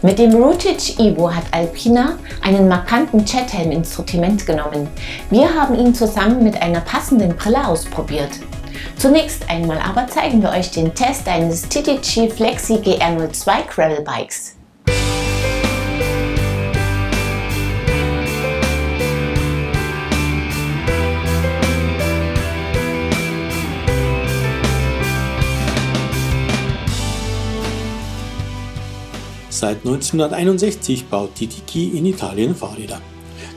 Mit dem Routage Evo hat Alpina einen markanten Jethelm ins Sortiment genommen. Wir haben ihn zusammen mit einer passenden Brille ausprobiert. Zunächst einmal aber zeigen wir euch den Test eines TTG Flexi GR02 Gravel Bikes. Seit 1961 baut Titiki in Italien Fahrräder.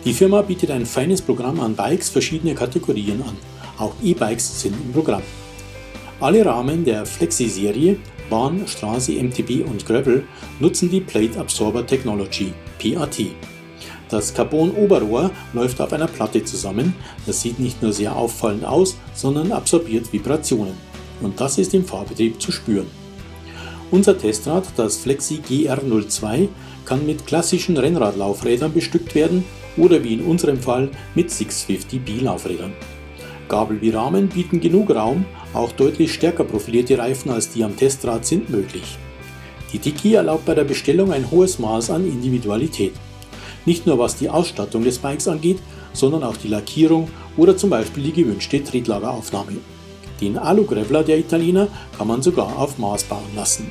Die Firma bietet ein feines Programm an Bikes verschiedener Kategorien an. Auch E-Bikes sind im Programm. Alle Rahmen der Flexi-Serie Bahn, Straße, MTB und Gravel nutzen die Plate Absorber Technology PAT. Das Carbon-Oberrohr läuft auf einer Platte zusammen. Das sieht nicht nur sehr auffallend aus, sondern absorbiert Vibrationen. Und das ist im Fahrbetrieb zu spüren. Unser Testrad, das Flexi GR02, kann mit klassischen Rennradlaufrädern bestückt werden oder wie in unserem Fall mit 650B Laufrädern. Gabel wie Rahmen bieten genug Raum, auch deutlich stärker profilierte Reifen als die am Testrad sind möglich. Die Tiki erlaubt bei der Bestellung ein hohes Maß an Individualität. Nicht nur was die Ausstattung des Bikes angeht, sondern auch die Lackierung oder zum Beispiel die gewünschte Tretlageraufnahme. Den Alu-Graveler der Italiener kann man sogar auf Maß bauen lassen.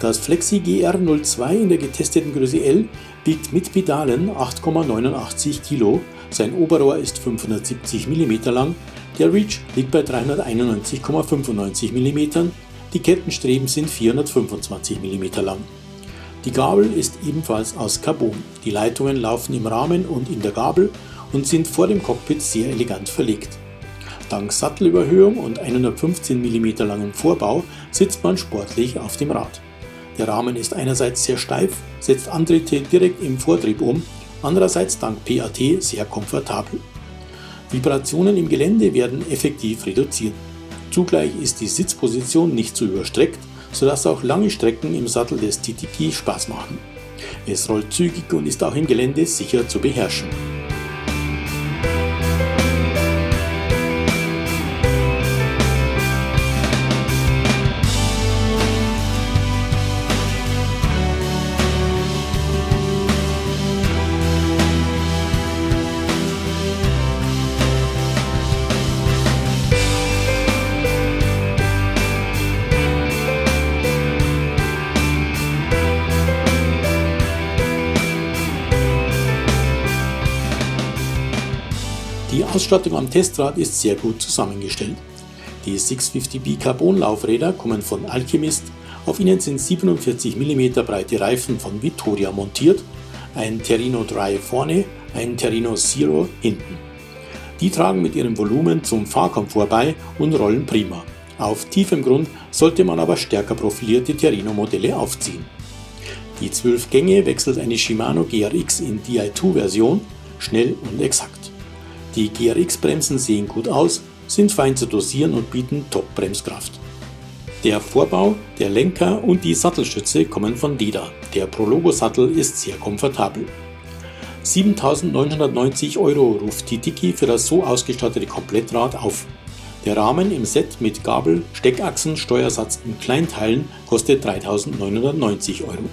Das Flexi GR02 in der getesteten Größe L wiegt mit Pedalen 8,89 Kg, sein Oberrohr ist 570 mm lang, der Reach liegt bei 391,95 mm, die Kettenstreben sind 425 mm lang. Die Gabel ist ebenfalls aus Carbon. Die Leitungen laufen im Rahmen und in der Gabel und sind vor dem Cockpit sehr elegant verlegt. Dank Sattelüberhöhung und 115 mm langem Vorbau sitzt man sportlich auf dem Rad. Der Rahmen ist einerseits sehr steif, setzt Antritte direkt im Vortrieb um, andererseits dank PAT sehr komfortabel. Vibrationen im Gelände werden effektiv reduziert. Zugleich ist die Sitzposition nicht zu überstreckt, sodass auch lange Strecken im Sattel des TTK Spaß machen. Es rollt zügig und ist auch im Gelände sicher zu beherrschen. Ausstattung am Testrad ist sehr gut zusammengestellt. Die 650B Carbon-Laufräder kommen von Alchemist, auf ihnen sind 47 mm breite Reifen von Vittoria montiert, ein Terino Dry vorne, ein Terino Zero hinten. Die tragen mit ihrem Volumen zum Fahrkomfort bei und rollen prima. Auf tiefem Grund sollte man aber stärker profilierte Terino-Modelle aufziehen. Die 12 Gänge wechselt eine Shimano GRX in Di2-Version, schnell und exakt. Die GRX-Bremsen sehen gut aus, sind fein zu dosieren und bieten Top-Bremskraft. Der Vorbau, der Lenker und die Sattelstütze kommen von Dida. Der Prologo-Sattel ist sehr komfortabel. 7.990 Euro ruft die Tiki für das so ausgestattete Komplettrad auf. Der Rahmen im Set mit Gabel, Steckachsen, Steuersatz und Kleinteilen kostet 3.990 Euro.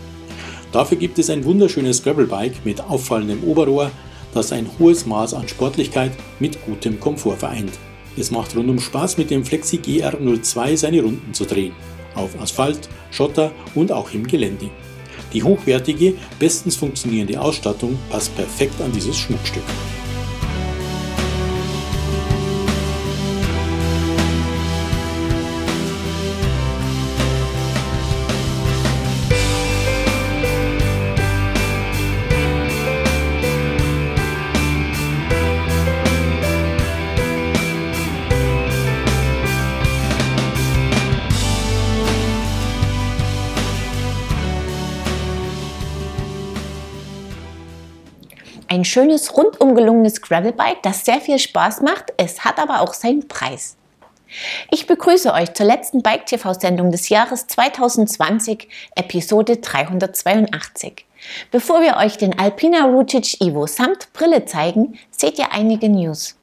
Dafür gibt es ein wunderschönes Gravelbike mit auffallendem Oberrohr, das ein hohes Maß an Sportlichkeit mit gutem Komfort vereint. Es macht rundum Spaß mit dem Flexi GR02 seine Runden zu drehen. Auf Asphalt, Schotter und auch im Gelände. Die hochwertige, bestens funktionierende Ausstattung passt perfekt an dieses Schmuckstück. Ein schönes, rundum gelungenes Gravelbike, das sehr viel Spaß macht. Es hat aber auch seinen Preis. Ich begrüße euch zur letzten Bike TV Sendung des Jahres 2020, Episode 382. Bevor wir euch den Alpina Routage Evo samt Brille zeigen, seht ihr einige News.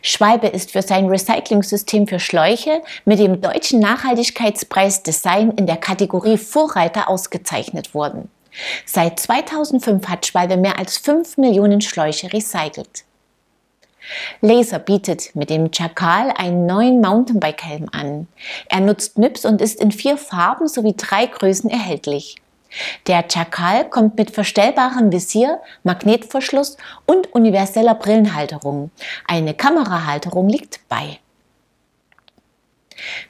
Schwalbe ist für sein Recycling-System für Schläuche mit dem Deutschen Nachhaltigkeitspreis Design in der Kategorie Vorreiter ausgezeichnet worden. Seit 2005 hat Schwalbe mehr als 5 Millionen Schläuche recycelt. Laser bietet mit dem Chakal einen neuen Mountainbike-Helm an. Er nutzt NIPS und ist in vier Farben sowie drei Größen erhältlich. Der Chakal kommt mit verstellbarem Visier, Magnetverschluss und universeller Brillenhalterung. Eine Kamerahalterung liegt bei.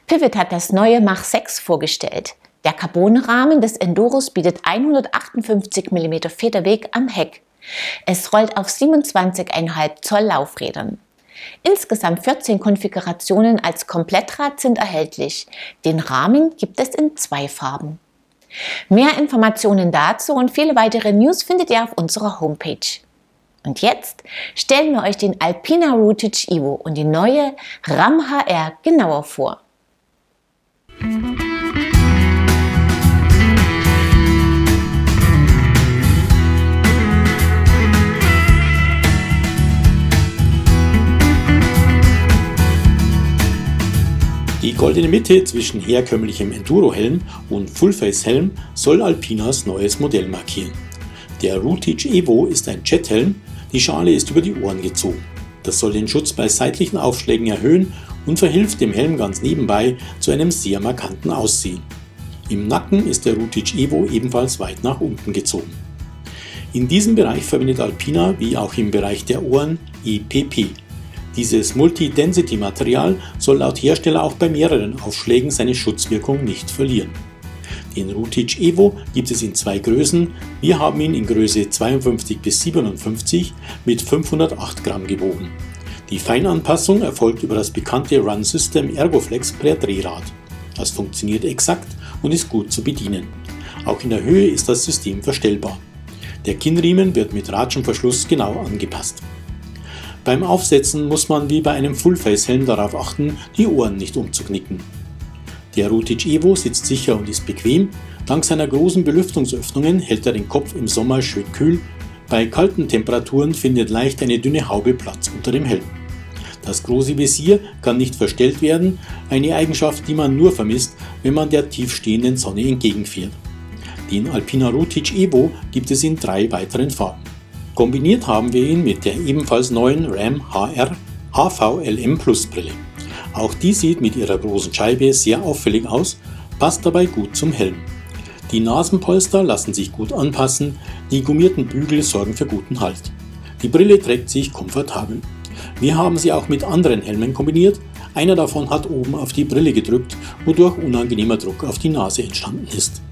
Pivot hat das neue Mach 6 vorgestellt. Der Carbonrahmen des Enduros bietet 158 mm Federweg am Heck. Es rollt auf 27,5 Zoll Laufrädern. Insgesamt 14 Konfigurationen als Komplettrad sind erhältlich. Den Rahmen gibt es in zwei Farben. Mehr Informationen dazu und viele weitere News findet ihr auf unserer Homepage. Und jetzt stellen wir euch den Alpina Routage Evo und die neue RAM HR genauer vor. Die goldene Mitte zwischen herkömmlichem Enduro-Helm und Fullface-Helm soll Alpinas neues Modell markieren. Der Routage Evo ist ein Jethelm, die Schale ist über die Ohren gezogen. Das soll den Schutz bei seitlichen Aufschlägen erhöhen und verhilft dem Helm ganz nebenbei zu einem sehr markanten Aussehen. Im Nacken ist der Routage Evo ebenfalls weit nach unten gezogen. In diesem Bereich verwendet Alpina, wie auch im Bereich der Ohren, EPP, dieses Multi-Density-Material soll laut Hersteller auch bei mehreren Aufschlägen seine Schutzwirkung nicht verlieren. Den Routage Evo gibt es in zwei Größen. Wir haben ihn in Größe 52 bis 57 mit 508 Gramm gewogen. Die Feinanpassung erfolgt über das bekannte Run System Ergoflex per Drehrad. Das funktioniert exakt und ist gut zu bedienen. Auch in der Höhe ist das System verstellbar. Der Kinnriemen wird mit Ratschenverschluss genau angepasst. Beim Aufsetzen muss man wie bei einem Fullface-Helm darauf achten, die Ohren nicht umzuknicken. Der Routage Evo sitzt sicher und ist bequem. Dank seiner großen Belüftungsöffnungen hält er den Kopf im Sommer schön kühl. Bei kalten Temperaturen findet leicht eine dünne Haube Platz unter dem Helm. Das große Visier kann nicht verstellt werden, eine Eigenschaft, die man nur vermisst, wenn man der tiefstehenden Sonne entgegenfährt. Den Alpina Routage Evo gibt es in drei weiteren Farben. Kombiniert haben wir ihn mit der ebenfalls neuen Ram HR HVLM Plus Brille. Auch die sieht mit ihrer großen Scheibe sehr auffällig aus, passt dabei gut zum Helm. Die Nasenpolster lassen sich gut anpassen, die gummierten Bügel sorgen für guten Halt. Die Brille trägt sich komfortabel. Wir haben sie auch mit anderen Helmen kombiniert. Einer davon hat oben auf die Brille gedrückt, wodurch unangenehmer Druck auf die Nase entstanden ist.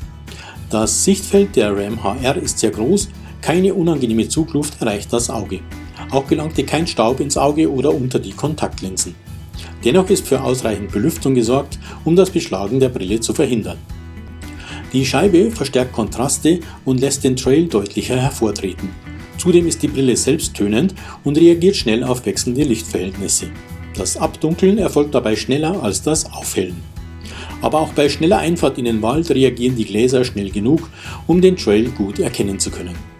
Das Sichtfeld der Ram HR ist sehr groß keine unangenehme Zugluft erreicht das Auge. Auch gelangte kein Staub ins Auge oder unter die Kontaktlinsen. Dennoch ist für ausreichend Belüftung gesorgt, um das Beschlagen der Brille zu verhindern. Die Scheibe verstärkt Kontraste und lässt den Trail deutlicher hervortreten. Zudem ist die Brille selbsttönend und reagiert schnell auf wechselnde Lichtverhältnisse. Das Abdunkeln erfolgt dabei schneller als das Aufhellen. Aber auch bei schneller Einfahrt in den Wald reagieren die Gläser schnell genug, um den Trail gut erkennen zu können.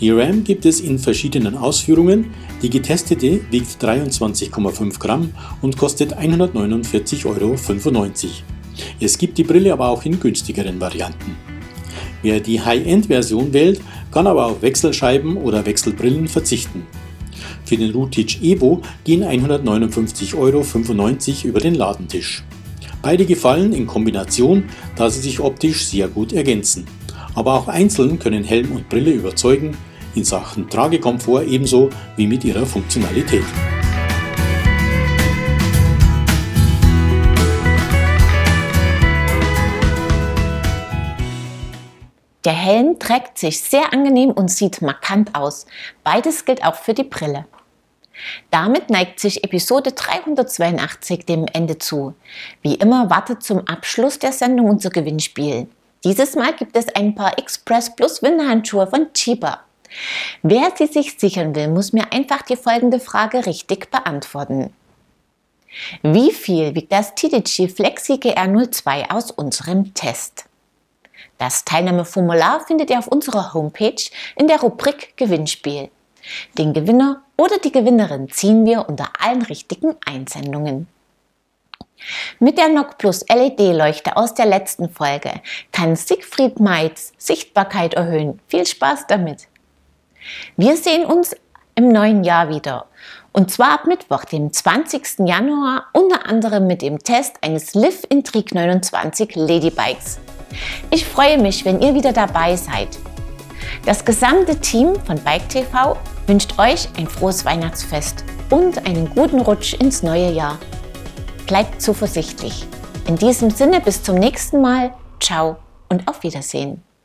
Die RAM gibt es in verschiedenen Ausführungen. Die getestete wiegt 23,5 Gramm und kostet 149,95 Euro. Es gibt die Brille aber auch in günstigeren Varianten. Wer die High-End-Version wählt, kann aber auf Wechselscheiben oder Wechselbrillen verzichten. Für den Routage Evo gehen 159,95 Euro über den Ladentisch. Beide gefallen in Kombination, da sie sich optisch sehr gut ergänzen. Aber auch einzeln können Helm und Brille überzeugen, in Sachen Tragekomfort ebenso wie mit ihrer Funktionalität. Der Helm trägt sich sehr angenehm und sieht markant aus. Beides gilt auch für die Brille. Damit neigt sich Episode 382 dem Ende zu. Wie immer wartet zum Abschluss der Sendung unser Gewinnspiel. Dieses Mal gibt es ein paar Express Plus Winterhandschuhe von Chiba. Wer sie sich sichern will, muss mir einfach die folgende Frage richtig beantworten. Wie viel wiegt das TDG Flexi GR02 aus unserem Test? Das Teilnahmeformular findet ihr auf unserer Homepage in der Rubrik Gewinnspiel. Den Gewinner Oder die Gewinnerin ziehen wir unter allen richtigen Einsendungen. Mit der NOC Plus LED-Leuchte aus der letzten Folge kann Siegfried Meitz Sichtbarkeit erhöhen. Viel Spaß damit! Wir sehen uns im neuen Jahr wieder. Und zwar ab Mittwoch, dem 20. Januar, unter anderem mit dem Test eines Liv Intrigue 29 Ladybikes. Ich freue mich, wenn ihr wieder dabei seid. Das gesamte Team von Bike TV wünscht euch ein frohes Weihnachtsfest und einen guten Rutsch ins neue Jahr. Bleibt zuversichtlich. In diesem Sinne bis zum nächsten Mal. Ciao und auf Wiedersehen.